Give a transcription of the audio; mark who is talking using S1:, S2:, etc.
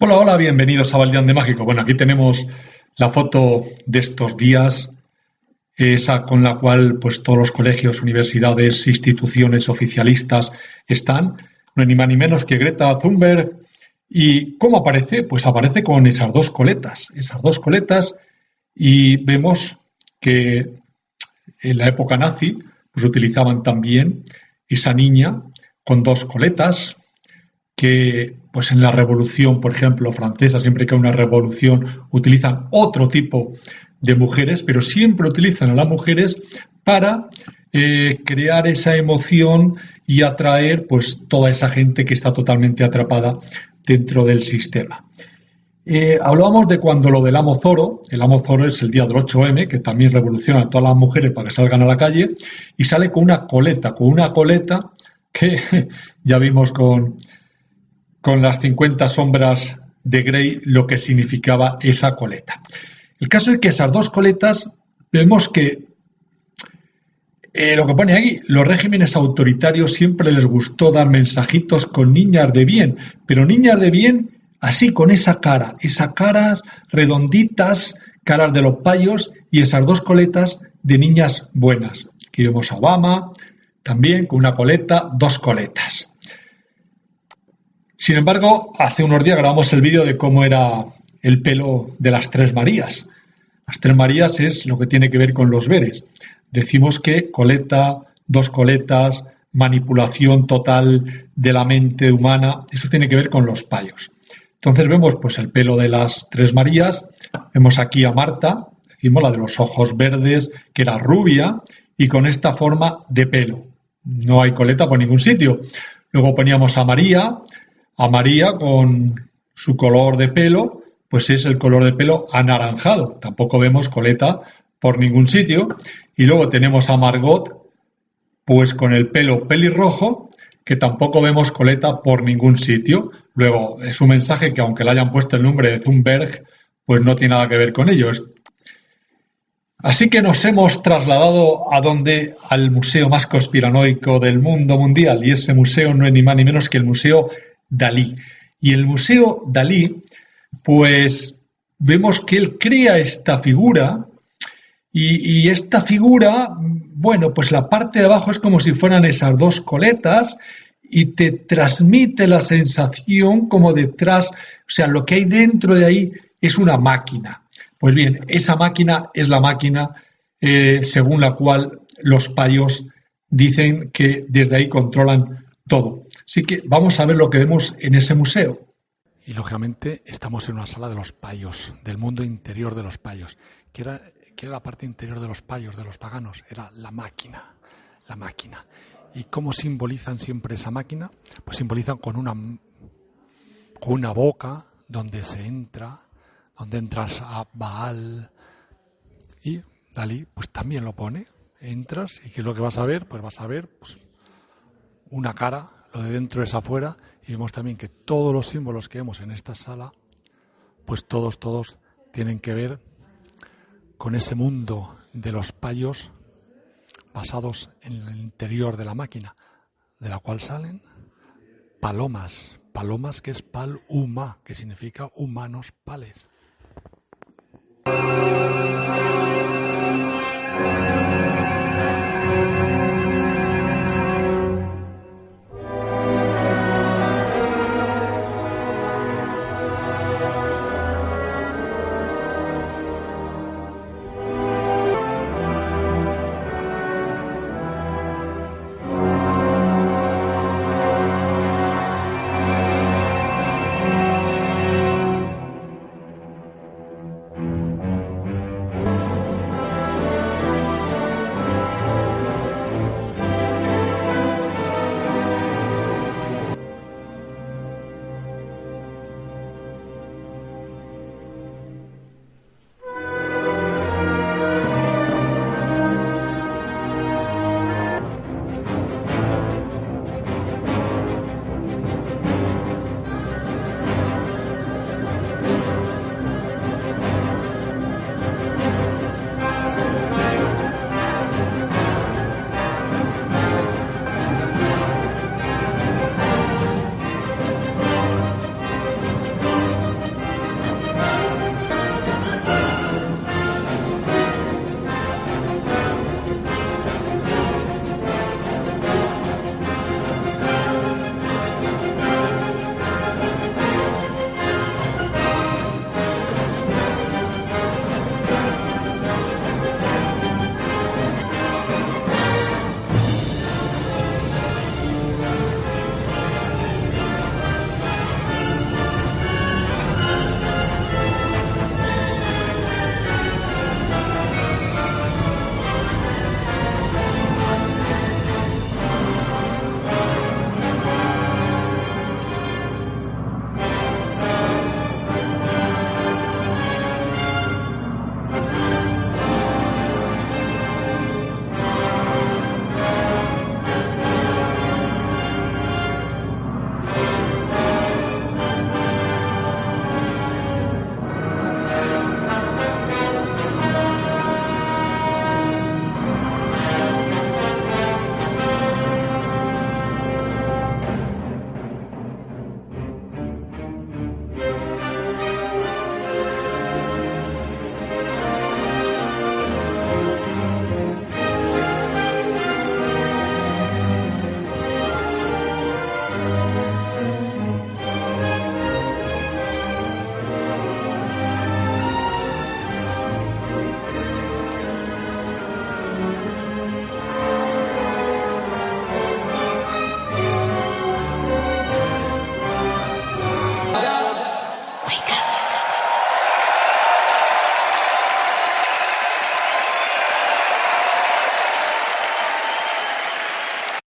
S1: Hola, hola, bienvenidos a Valdeán de Mágico. Bueno, aquí tenemos la foto de estos días, esa con la cual pues todos los colegios, universidades, instituciones oficialistas están, no hay ni más ni menos que Greta Thunberg. ¿Y cómo aparece? Pues aparece con esas dos coletas, esas dos coletas, y vemos que en la época nazi pues utilizaban también esa niña con dos coletas, que pues en la revolución, por ejemplo, francesa, siempre que hay una revolución, utilizan otro tipo de mujeres, pero siempre utilizan a las mujeres para eh, crear esa emoción y atraer pues toda esa gente que está totalmente atrapada dentro del sistema. Eh, hablábamos de cuando lo del amo Zoro, el amo Zoro es el día del 8M, que también revoluciona a todas las mujeres para que salgan a la calle, y sale con una coleta, con una coleta que ya vimos con, con las 50 sombras de Grey lo que significaba esa coleta. El caso es que esas dos coletas vemos que eh, lo que pone ahí, los regímenes autoritarios siempre les gustó dar mensajitos con niñas de bien, pero niñas de bien así con esa cara, esas caras redonditas, caras de los payos y esas dos coletas de niñas buenas. Aquí vemos a Obama también con una coleta, dos coletas. Sin embargo, hace unos días grabamos el vídeo de cómo era el pelo de las tres Marías. Las tres Marías es lo que tiene que ver con los veres. Decimos que coleta, dos coletas, manipulación total de la mente humana, eso tiene que ver con los payos. Entonces vemos pues el pelo de las tres Marías, vemos aquí a Marta, decimos la de los ojos verdes, que era rubia, y con esta forma de pelo. No hay coleta por ningún sitio. Luego poníamos a María, a María con su color de pelo, pues es el color de pelo anaranjado. Tampoco vemos coleta por ningún sitio. Y luego tenemos a Margot, pues con el pelo pelirrojo, que tampoco vemos coleta por ningún sitio. Luego es un mensaje que aunque le hayan puesto el nombre de Zumberg, pues no tiene nada que ver con ello. Así que nos hemos trasladado a donde al museo más conspiranoico del mundo mundial y ese museo no es ni más ni menos que el Museo Dalí. Y el Museo Dalí, pues vemos que él crea esta figura y, esta figura, bueno, pues la parte de abajo es como si fueran esas dos coletas y te transmite la sensación como detrás, o sea, lo que hay dentro de ahí es una máquina. Pues bien, esa máquina es la máquina eh, según la cual los payos dicen que desde ahí controlan todo. Así que vamos a ver lo que vemos en ese museo.
S2: Y lógicamente estamos en una sala de los payos, del mundo interior de los payos. ¿Qué era, era la parte interior de los payos, de los paganos? Era la máquina, la máquina. ¿Y cómo simbolizan siempre esa máquina? Pues simbolizan con una, con una boca donde se entra, donde entras a Baal. Y Dalí pues también lo pone. Entras y ¿qué es lo que vas a ver? Pues vas a ver pues, una cara, de dentro es afuera, y vemos también que todos los símbolos que vemos en esta sala, pues todos, todos tienen que ver con ese mundo de los payos basados en el interior de la máquina, de la cual salen palomas, palomas que es pal huma, que significa humanos pales.